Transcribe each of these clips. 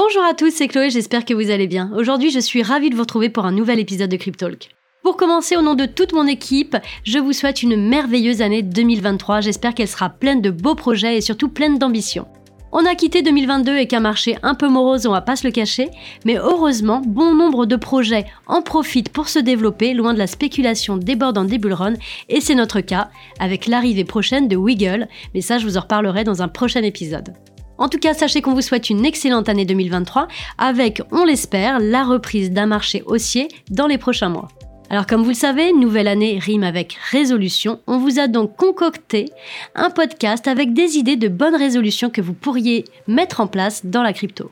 Bonjour à tous, c'est Chloé, j'espère que vous allez bien. Aujourd'hui, je suis ravie de vous retrouver pour un nouvel épisode de Cryptalk. Pour commencer, au nom de toute mon équipe, je vous souhaite une merveilleuse année 2023. J'espère qu'elle sera pleine de beaux projets et surtout pleine d'ambition. On a quitté 2022 avec un marché un peu morose, on va pas se le cacher, mais heureusement, bon nombre de projets en profitent pour se développer loin de la spéculation débordant des bullruns, et c'est notre cas avec l'arrivée prochaine de Wiggle, mais ça je vous en reparlerai dans un prochain épisode. En tout cas, sachez qu'on vous souhaite une excellente année 2023 avec, on l'espère, la reprise d'un marché haussier dans les prochains mois. Alors comme vous le savez, nouvelle année rime avec résolution. On vous a donc concocté un podcast avec des idées de bonnes résolutions que vous pourriez mettre en place dans la crypto.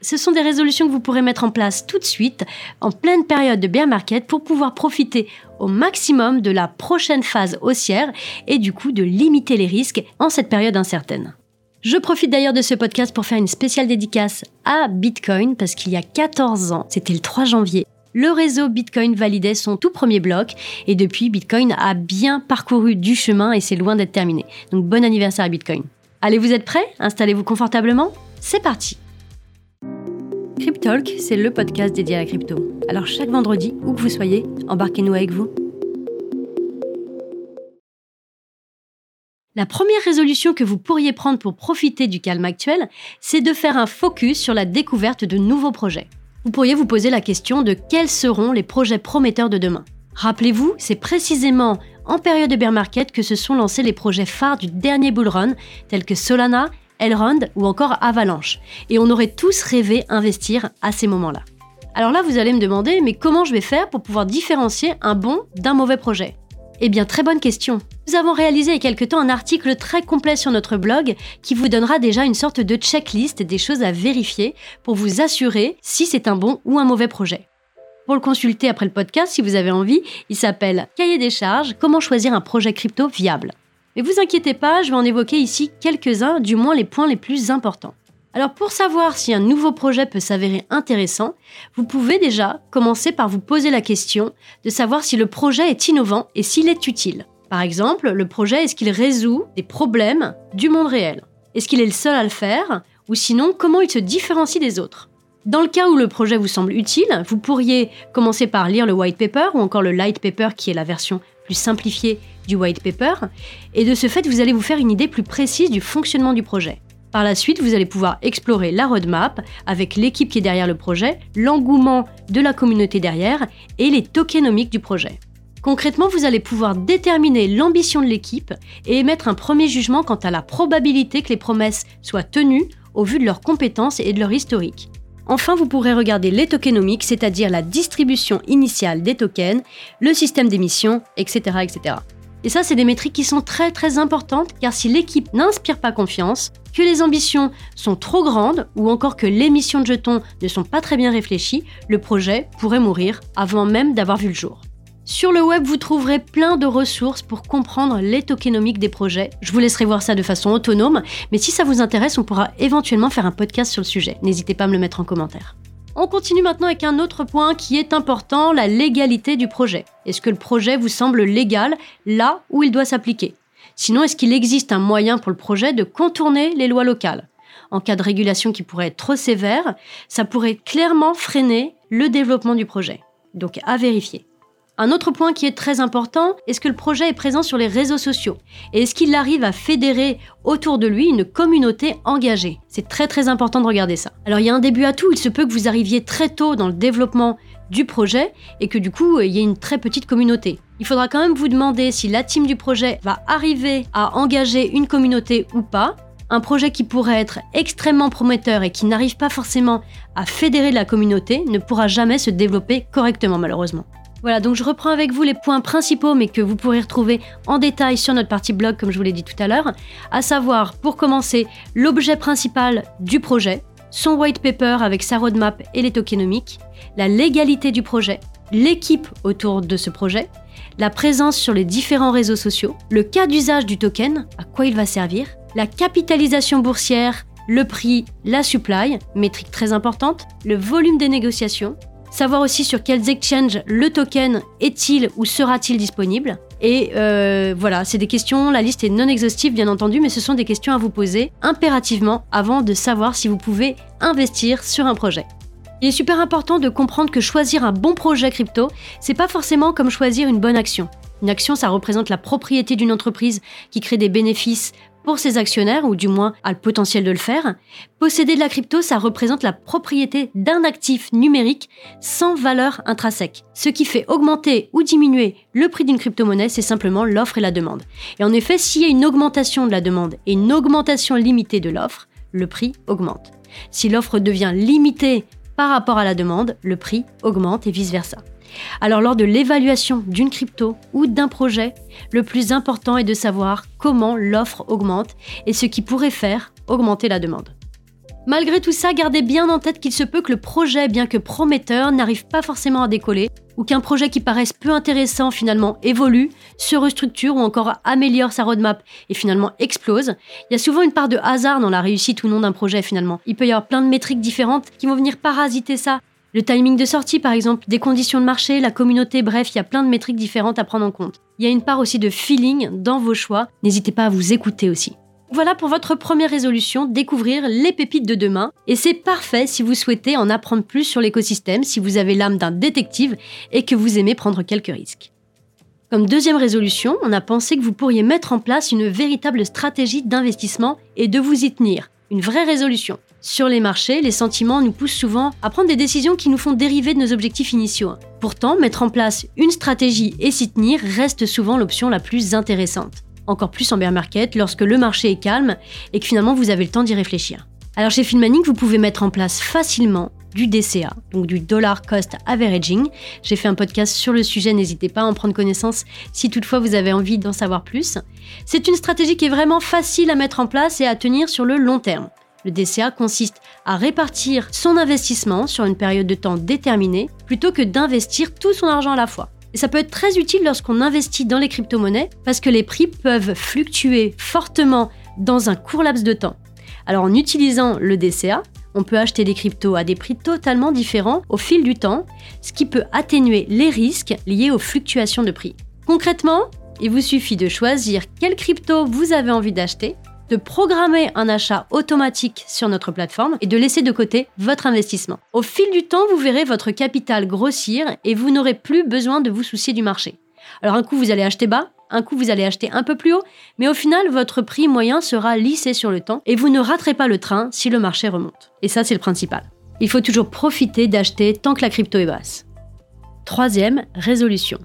Ce sont des résolutions que vous pourrez mettre en place tout de suite, en pleine période de bear market, pour pouvoir profiter au maximum de la prochaine phase haussière et du coup de limiter les risques en cette période incertaine. Je profite d'ailleurs de ce podcast pour faire une spéciale dédicace à Bitcoin parce qu'il y a 14 ans, c'était le 3 janvier, le réseau Bitcoin validait son tout premier bloc et depuis Bitcoin a bien parcouru du chemin et c'est loin d'être terminé. Donc bon anniversaire à Bitcoin. Allez, vous êtes prêts? Installez-vous confortablement C'est parti Cryptalk, c'est le podcast dédié à la crypto. Alors chaque vendredi, où que vous soyez, embarquez-nous avec vous. La première résolution que vous pourriez prendre pour profiter du calme actuel, c'est de faire un focus sur la découverte de nouveaux projets. Vous pourriez vous poser la question de quels seront les projets prometteurs de demain. Rappelez-vous, c'est précisément en période de bear market que se sont lancés les projets phares du dernier bull run, tels que Solana, Elrond ou encore Avalanche. Et on aurait tous rêvé investir à ces moments-là. Alors là, vous allez me demander, mais comment je vais faire pour pouvoir différencier un bon d'un mauvais projet? Eh bien, très bonne question. Nous avons réalisé il y a quelque temps un article très complet sur notre blog qui vous donnera déjà une sorte de checklist des choses à vérifier pour vous assurer si c'est un bon ou un mauvais projet. Pour le consulter après le podcast, si vous avez envie, il s'appelle Cahier des charges, comment choisir un projet crypto viable. Mais vous inquiétez pas, je vais en évoquer ici quelques-uns, du moins les points les plus importants. Alors pour savoir si un nouveau projet peut s'avérer intéressant, vous pouvez déjà commencer par vous poser la question de savoir si le projet est innovant et s'il est utile. Par exemple, le projet, est-ce qu'il résout des problèmes du monde réel? Est-ce qu'il est le seul à le faire? Ou sinon, comment il se différencie des autres? Dans le cas où le projet vous semble utile, vous pourriez commencer par lire le white paper ou encore le light paper qui est la version plus simplifiée du white paper. Et de ce fait, vous allez vous faire une idée plus précise du fonctionnement du projet. Par la suite, vous allez pouvoir explorer la roadmap avec l'équipe qui est derrière le projet, l'engouement de la communauté derrière et les tokenomiques du projet. Concrètement, vous allez pouvoir déterminer l'ambition de l'équipe et émettre un premier jugement quant à la probabilité que les promesses soient tenues au vu de leurs compétences et de leur historique. Enfin, vous pourrez regarder les tokenomiques, c'est-à-dire la distribution initiale des tokens, le système d'émission, etc., etc. Et ça, c'est des métriques qui sont très très importantes car si l'équipe n'inspire pas confiance, que les ambitions sont trop grandes ou encore que les missions de jetons ne sont pas très bien réfléchies, le projet pourrait mourir avant même d'avoir vu le jour. Sur le web, vous trouverez plein de ressources pour comprendre les tokenomiques des projets. Je vous laisserai voir ça de façon autonome, mais si ça vous intéresse, on pourra éventuellement faire un podcast sur le sujet. N'hésitez pas à me le mettre en commentaire. On continue maintenant avec un autre point qui est important, la légalité du projet. Est-ce que le projet vous semble légal là où il doit s'appliquer? Sinon, est-ce qu'il existe un moyen pour le projet de contourner les lois locales? En cas de régulation qui pourrait être trop sévère, ça pourrait clairement freiner le développement du projet. Donc à vérifier. Un autre point qui est très important, est-ce que le projet est présent sur les réseaux sociaux? Et est-ce qu'il arrive à fédérer autour de lui une communauté engagée? C'est très très important de regarder ça. Alors il y a un début à tout, il se peut que vous arriviez très tôt dans le développement du projet et que du coup il y ait une très petite communauté. Il faudra quand même vous demander si la team du projet va arriver à engager une communauté ou pas. Un projet qui pourrait être extrêmement prometteur et qui n'arrive pas forcément à fédérer la communauté ne pourra jamais se développer correctement malheureusement. Voilà, donc je reprends avec vous les points principaux, mais que vous pourrez retrouver en détail sur notre partie blog, comme je vous l'ai dit tout à l'heure, à savoir, pour commencer, l'objet principal du projet, son white paper avec sa roadmap et les tokenomiques, la légalité du projet, l'équipe autour de ce projet, la présence sur les différents réseaux sociaux, le cas d'usage du token, à quoi il va servir, la capitalisation boursière, le prix, la supply, métrique très importante, le volume des négociations, savoir aussi sur quels exchanges le token est-il ou sera-t-il disponible. Et euh, voilà, c'est des questions, la liste est non exhaustive bien entendu, mais ce sont des questions à vous poser impérativement avant de savoir si vous pouvez investir sur un projet. Il est super important de comprendre que choisir un bon projet crypto, c'est pas forcément comme choisir une bonne action. Une action, ça représente la propriété d'une entreprise qui crée des bénéfices pour ses actionnaires, ou du moins a le potentiel de le faire. Posséder de la crypto, ça représente la propriété d'un actif numérique sans valeur intrinsèque. Ce qui fait augmenter ou diminuer le prix d'une crypto-monnaie, c'est simplement l'offre et la demande. Et en effet, s'il y a une augmentation de la demande et une augmentation limitée de l'offre, le prix augmente. Si l'offre devient limitée par rapport à la demande, le prix augmente et vice-versa. Alors lors de l'évaluation d'une crypto ou d'un projet, le plus important est de savoir comment l'offre augmente et ce qui pourrait faire augmenter la demande. Malgré tout ça, gardez bien en tête qu'il se peut que le projet, bien que prometteur, n'arrive pas forcément à décoller, ou qu'un projet qui paraisse peu intéressant finalement évolue, se restructure ou encore améliore sa roadmap et finalement explose. Il y a souvent une part de hasard dans la réussite ou non d'un projet finalement. Il peut y avoir plein de métriques différentes qui vont venir parasiter ça. Le timing de sortie, par exemple, des conditions de marché, la communauté, bref, il y a plein de métriques différentes à prendre en compte. Il y a une part aussi de feeling dans vos choix. N'hésitez pas à vous écouter aussi. Voilà pour votre première résolution, découvrir les pépites de demain. Et c'est parfait si vous souhaitez en apprendre plus sur l'écosystème, si vous avez l'âme d'un détective et que vous aimez prendre quelques risques. Comme deuxième résolution, on a pensé que vous pourriez mettre en place une véritable stratégie d'investissement et de vous y tenir. Une vraie résolution. Sur les marchés, les sentiments nous poussent souvent à prendre des décisions qui nous font dériver de nos objectifs initiaux. Pourtant, mettre en place une stratégie et s'y tenir reste souvent l'option la plus intéressante. Encore plus en bear market lorsque le marché est calme et que finalement vous avez le temps d'y réfléchir. Alors chez Filmanic, vous pouvez mettre en place facilement du DCA, donc du Dollar Cost Averaging. J'ai fait un podcast sur le sujet, n'hésitez pas à en prendre connaissance si toutefois vous avez envie d'en savoir plus. C'est une stratégie qui est vraiment facile à mettre en place et à tenir sur le long terme. Le DCA consiste à répartir son investissement sur une période de temps déterminée plutôt que d'investir tout son argent à la fois. Et ça peut être très utile lorsqu'on investit dans les crypto-monnaies parce que les prix peuvent fluctuer fortement dans un court laps de temps. Alors en utilisant le DCA, on peut acheter des cryptos à des prix totalement différents au fil du temps, ce qui peut atténuer les risques liés aux fluctuations de prix. Concrètement, il vous suffit de choisir quelle crypto vous avez envie d'acheter de programmer un achat automatique sur notre plateforme et de laisser de côté votre investissement. Au fil du temps, vous verrez votre capital grossir et vous n'aurez plus besoin de vous soucier du marché. Alors un coup, vous allez acheter bas, un coup, vous allez acheter un peu plus haut, mais au final, votre prix moyen sera lissé sur le temps et vous ne raterez pas le train si le marché remonte. Et ça, c'est le principal. Il faut toujours profiter d'acheter tant que la crypto est basse. Troisième résolution.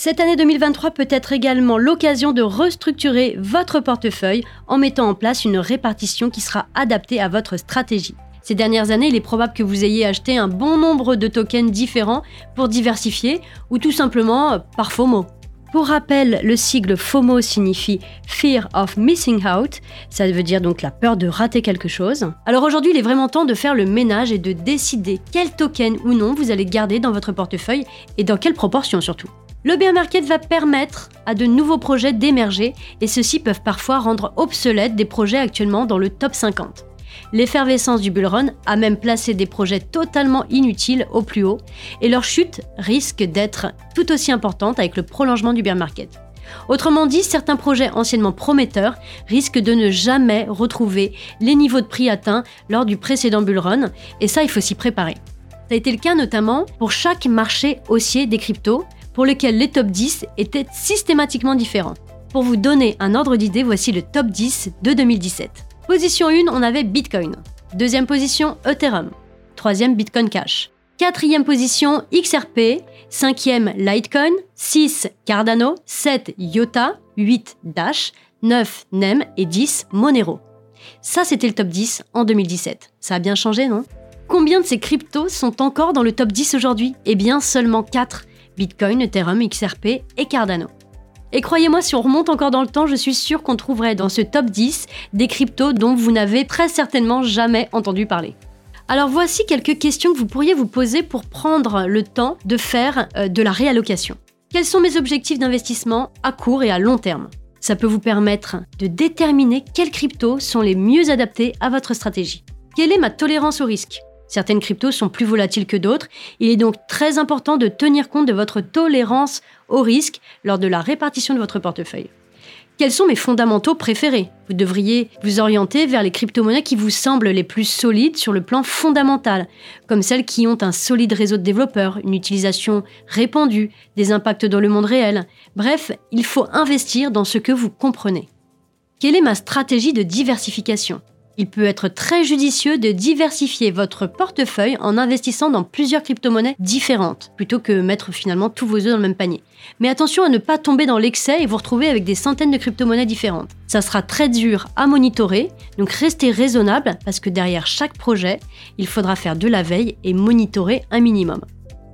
Cette année 2023 peut être également l'occasion de restructurer votre portefeuille en mettant en place une répartition qui sera adaptée à votre stratégie. Ces dernières années, il est probable que vous ayez acheté un bon nombre de tokens différents pour diversifier ou tout simplement euh, par FOMO. Pour rappel, le sigle FOMO signifie Fear of Missing Out, ça veut dire donc la peur de rater quelque chose. Alors aujourd'hui, il est vraiment temps de faire le ménage et de décider quel token ou non vous allez garder dans votre portefeuille et dans quelle proportion surtout. Le bear market va permettre à de nouveaux projets d'émerger et ceux-ci peuvent parfois rendre obsolètes des projets actuellement dans le top 50. L'effervescence du bull run a même placé des projets totalement inutiles au plus haut et leur chute risque d'être tout aussi importante avec le prolongement du bear market. Autrement dit, certains projets anciennement prometteurs risquent de ne jamais retrouver les niveaux de prix atteints lors du précédent bull run et ça il faut s'y préparer. Ça a été le cas notamment pour chaque marché haussier des cryptos pour lequel les top 10 étaient systématiquement différents. Pour vous donner un ordre d'idée, voici le top 10 de 2017. Position 1, on avait Bitcoin. Deuxième position, Ethereum. Troisième, Bitcoin Cash. Quatrième position, XRP. Cinquième, Litecoin. 6, Cardano. 7, IOTA. 8, Dash. 9, NEM. Et 10, Monero. Ça, c'était le top 10 en 2017. Ça a bien changé, non? Combien de ces cryptos sont encore dans le top 10 aujourd'hui? Eh bien, seulement 4. Bitcoin, Ethereum, XRP et Cardano. Et croyez-moi, si on remonte encore dans le temps, je suis sûr qu'on trouverait dans ce top 10 des cryptos dont vous n'avez très certainement jamais entendu parler. Alors voici quelques questions que vous pourriez vous poser pour prendre le temps de faire euh, de la réallocation. Quels sont mes objectifs d'investissement à court et à long terme? Ça peut vous permettre de déterminer quelles cryptos sont les mieux adaptés à votre stratégie. Quelle est ma tolérance au risque? Certaines cryptos sont plus volatiles que d'autres. Il est donc très important de tenir compte de votre tolérance au risque lors de la répartition de votre portefeuille. Quels sont mes fondamentaux préférés? Vous devriez vous orienter vers les crypto-monnaies qui vous semblent les plus solides sur le plan fondamental, comme celles qui ont un solide réseau de développeurs, une utilisation répandue, des impacts dans le monde réel. Bref, il faut investir dans ce que vous comprenez. Quelle est ma stratégie de diversification? Il peut être très judicieux de diversifier votre portefeuille en investissant dans plusieurs crypto-monnaies différentes, plutôt que mettre finalement tous vos œufs dans le même panier. Mais attention à ne pas tomber dans l'excès et vous retrouver avec des centaines de crypto-monnaies différentes. Ça sera très dur à monitorer, donc restez raisonnable parce que derrière chaque projet, il faudra faire de la veille et monitorer un minimum.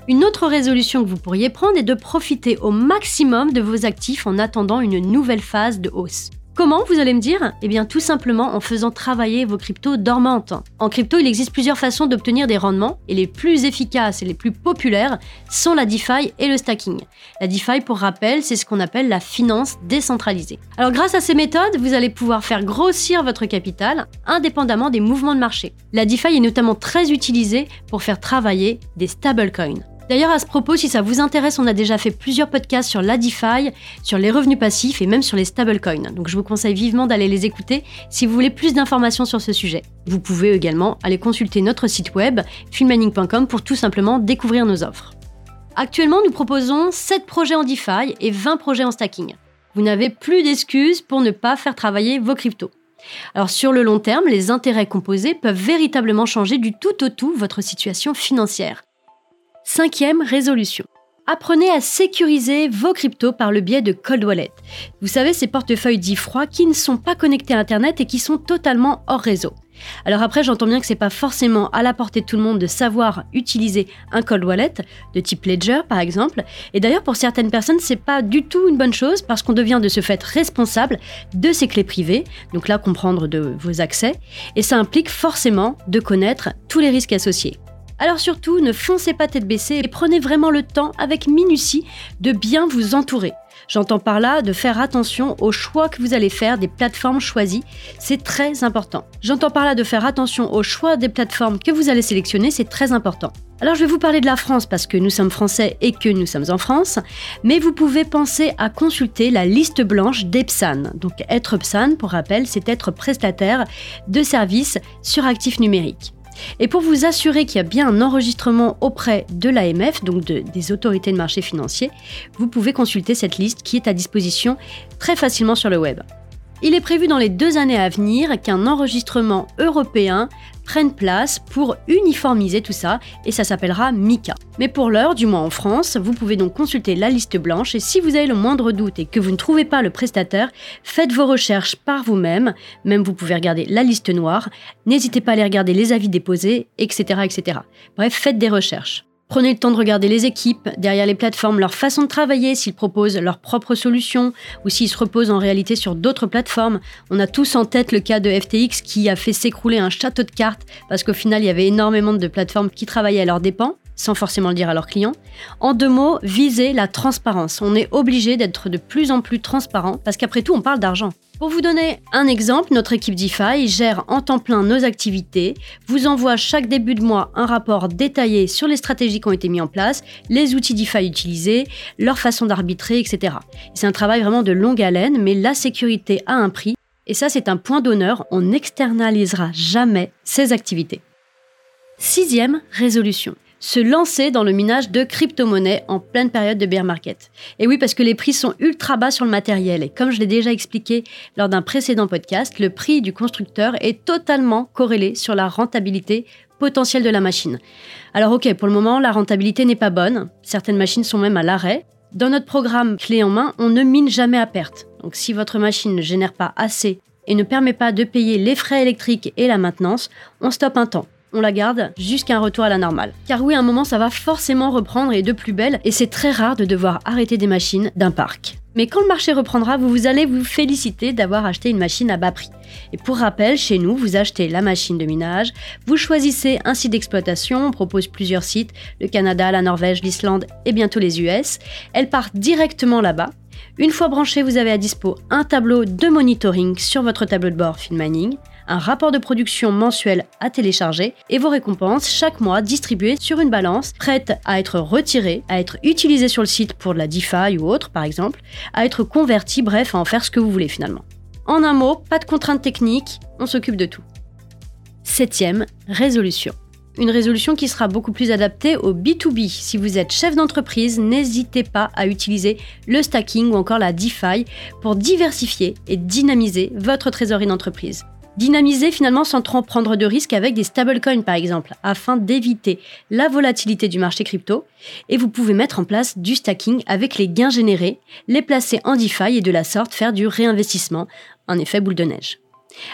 Une autre résolution que vous pourriez prendre est de profiter au maximum de vos actifs en attendant une nouvelle phase de hausse. Comment, vous allez me dire? Eh bien tout simplement en faisant travailler vos cryptos dormantes. En crypto, il existe plusieurs façons d'obtenir des rendements, et les plus efficaces et les plus populaires sont la DeFi et le stacking. La DeFi, pour rappel, c'est ce qu'on appelle la finance décentralisée. Alors grâce à ces méthodes, vous allez pouvoir faire grossir votre capital indépendamment des mouvements de marché. La DeFi est notamment très utilisée pour faire travailler des stablecoins. D'ailleurs, à ce propos, si ça vous intéresse, on a déjà fait plusieurs podcasts sur la DeFi, sur les revenus passifs et même sur les stablecoins. Donc je vous conseille vivement d'aller les écouter si vous voulez plus d'informations sur ce sujet. Vous pouvez également aller consulter notre site web filmmining.com pour tout simplement découvrir nos offres. Actuellement, nous proposons 7 projets en DeFi et 20 projets en stacking. Vous n'avez plus d'excuses pour ne pas faire travailler vos cryptos. Alors sur le long terme, les intérêts composés peuvent véritablement changer du tout au tout votre situation financière. Cinquième résolution. Apprenez à sécuriser vos cryptos par le biais de Cold Wallet. Vous savez, ces portefeuilles dits froids qui ne sont pas connectés à Internet et qui sont totalement hors réseau. Alors après, j'entends bien que c'est pas forcément à la portée de tout le monde de savoir utiliser un cold wallet de type Ledger par exemple. Et d'ailleurs, pour certaines personnes, c'est pas du tout une bonne chose parce qu'on devient de ce fait responsable de ses clés privées. Donc là, comprendre de vos accès. Et ça implique forcément de connaître tous les risques associés. Alors surtout, ne foncez pas tête baissée et prenez vraiment le temps, avec minutie, de bien vous entourer. J'entends par là de faire attention aux choix que vous allez faire des plateformes choisies, c'est très important. J'entends par là de faire attention au choix des plateformes que vous allez sélectionner, c'est très important. Alors je vais vous parler de la France parce que nous sommes français et que nous sommes en France, mais vous pouvez penser à consulter la liste blanche d'EPSAN. Donc être EPSAN, pour rappel, c'est être prestataire de services sur actifs numériques. Et pour vous assurer qu'il y a bien un enregistrement auprès de l'AMF, donc des autorités de marché financier, vous pouvez consulter cette liste qui est à disposition très facilement sur le web. Il est prévu dans les deux années à venir qu'un enregistrement européen prenne place pour uniformiser tout ça et ça s'appellera MICA. Mais pour l'heure, du moins en France, vous pouvez donc consulter la liste blanche et si vous avez le moindre doute et que vous ne trouvez pas le prestataire, faites vos recherches par vous-même, même vous pouvez regarder la liste noire, n'hésitez pas à aller regarder les avis déposés, etc. etc. Bref, faites des recherches. Prenez le temps de regarder les équipes, derrière les plateformes, leur façon de travailler, s'ils proposent leurs propres solutions ou s'ils se reposent en réalité sur d'autres plateformes. On a tous en tête le cas de FTX qui a fait s'écrouler un château de cartes parce qu'au final, il y avait énormément de plateformes qui travaillaient à leurs dépens sans forcément le dire à leurs clients. En deux mots, viser la transparence. On est obligé d'être de plus en plus transparent parce qu'après tout, on parle d'argent. Pour vous donner un exemple, notre équipe DeFi gère en temps plein nos activités, vous envoie chaque début de mois un rapport détaillé sur les stratégies qui ont été mises en place, les outils DeFi utilisés, leur façon d'arbitrer, etc. C'est un travail vraiment de longue haleine, mais la sécurité a un prix. Et ça, c'est un point d'honneur, on n'externalisera jamais ces activités. Sixième résolution se lancer dans le minage de crypto-monnaies en pleine période de bear market. Et oui, parce que les prix sont ultra bas sur le matériel. Et comme je l'ai déjà expliqué lors d'un précédent podcast, le prix du constructeur est totalement corrélé sur la rentabilité potentielle de la machine. Alors ok, pour le moment, la rentabilité n'est pas bonne. Certaines machines sont même à l'arrêt. Dans notre programme clé en main, on ne mine jamais à perte. Donc si votre machine ne génère pas assez et ne permet pas de payer les frais électriques et la maintenance, on stoppe un temps on la garde jusqu'à un retour à la normale. Car oui, à un moment, ça va forcément reprendre et de plus belle, et c'est très rare de devoir arrêter des machines d'un parc. Mais quand le marché reprendra, vous, allez vous féliciter d'avoir acheté une machine à bas prix. Et pour rappel, chez nous, vous achetez la machine de minage, vous choisissez un site d'exploitation, on propose plusieurs sites, le Canada, la Norvège, l'Islande et bientôt les US. Elle part directement là-bas. Une fois branchée, vous avez à dispo un tableau de monitoring sur votre tableau de bord Filmaning, un rapport de production mensuel à télécharger et vos récompenses chaque mois distribuées sur une balance, prête à être retirée, à être utilisée sur le site pour de la DeFi ou autre par exemple, à être convertie, bref, à en faire ce que vous voulez finalement. En un mot, pas de contraintes techniques, on s'occupe de tout. Septième, résolution. Une résolution qui sera beaucoup plus adaptée au B2B. Si vous êtes chef d'entreprise, n'hésitez pas à utiliser le stacking ou encore la DeFi pour diversifier et dynamiser votre trésorerie d'entreprise. Dynamiser finalement sans trop prendre de risques avec des stablecoins par exemple, afin d'éviter la volatilité du marché crypto. Et vous pouvez mettre en place du stacking avec les gains générés, les placer en DeFi et de la sorte faire du réinvestissement, un effet boule de neige.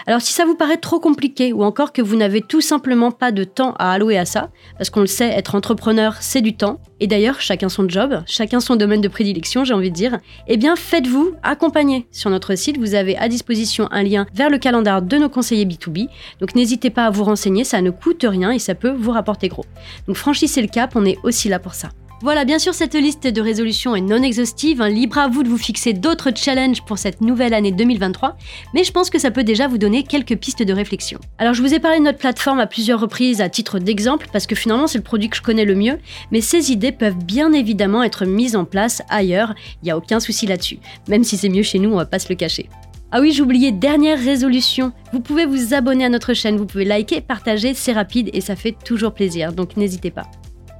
Alors si ça vous paraît trop compliqué ou encore que vous n'avez tout simplement pas de temps à allouer à ça, parce qu'on le sait, être entrepreneur, c'est du temps, et d'ailleurs chacun son job, chacun son domaine de prédilection, j'ai envie de dire, eh bien faites-vous accompagner. Sur notre site, vous avez à disposition un lien vers le calendrier de nos conseillers B2B, donc n'hésitez pas à vous renseigner, ça ne coûte rien et ça peut vous rapporter gros. Donc franchissez le cap, on est aussi là pour ça. Voilà, bien sûr, cette liste de résolutions est non exhaustive. Hein. libre à vous de vous fixer d'autres challenges pour cette nouvelle année 2023, mais je pense que ça peut déjà vous donner quelques pistes de réflexion. Alors, je vous ai parlé de notre plateforme à plusieurs reprises à titre d'exemple, parce que finalement, c'est le produit que je connais le mieux, mais ces idées peuvent bien évidemment être mises en place ailleurs, il n'y a aucun souci là-dessus. Même si c'est mieux chez nous, on va pas se le cacher. Ah oui, j'oubliais, dernière résolution. Vous pouvez vous abonner à notre chaîne, vous pouvez liker, partager, c'est rapide et ça fait toujours plaisir, donc n'hésitez pas.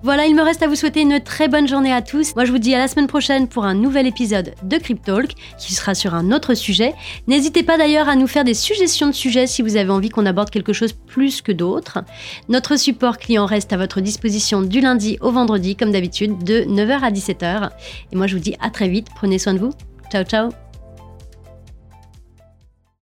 Voilà, il me reste à vous souhaiter une très bonne journée à tous. Moi, je vous dis à la semaine prochaine pour un nouvel épisode de Cryptalk qui sera sur un autre sujet. N'hésitez pas d'ailleurs à nous faire des suggestions de sujets si vous avez envie qu'on aborde quelque chose plus que d'autres. Notre support client reste à votre disposition du lundi au vendredi, comme d'habitude, de 9h à 17h. Et moi, je vous dis à très vite. Prenez soin de vous. Ciao, ciao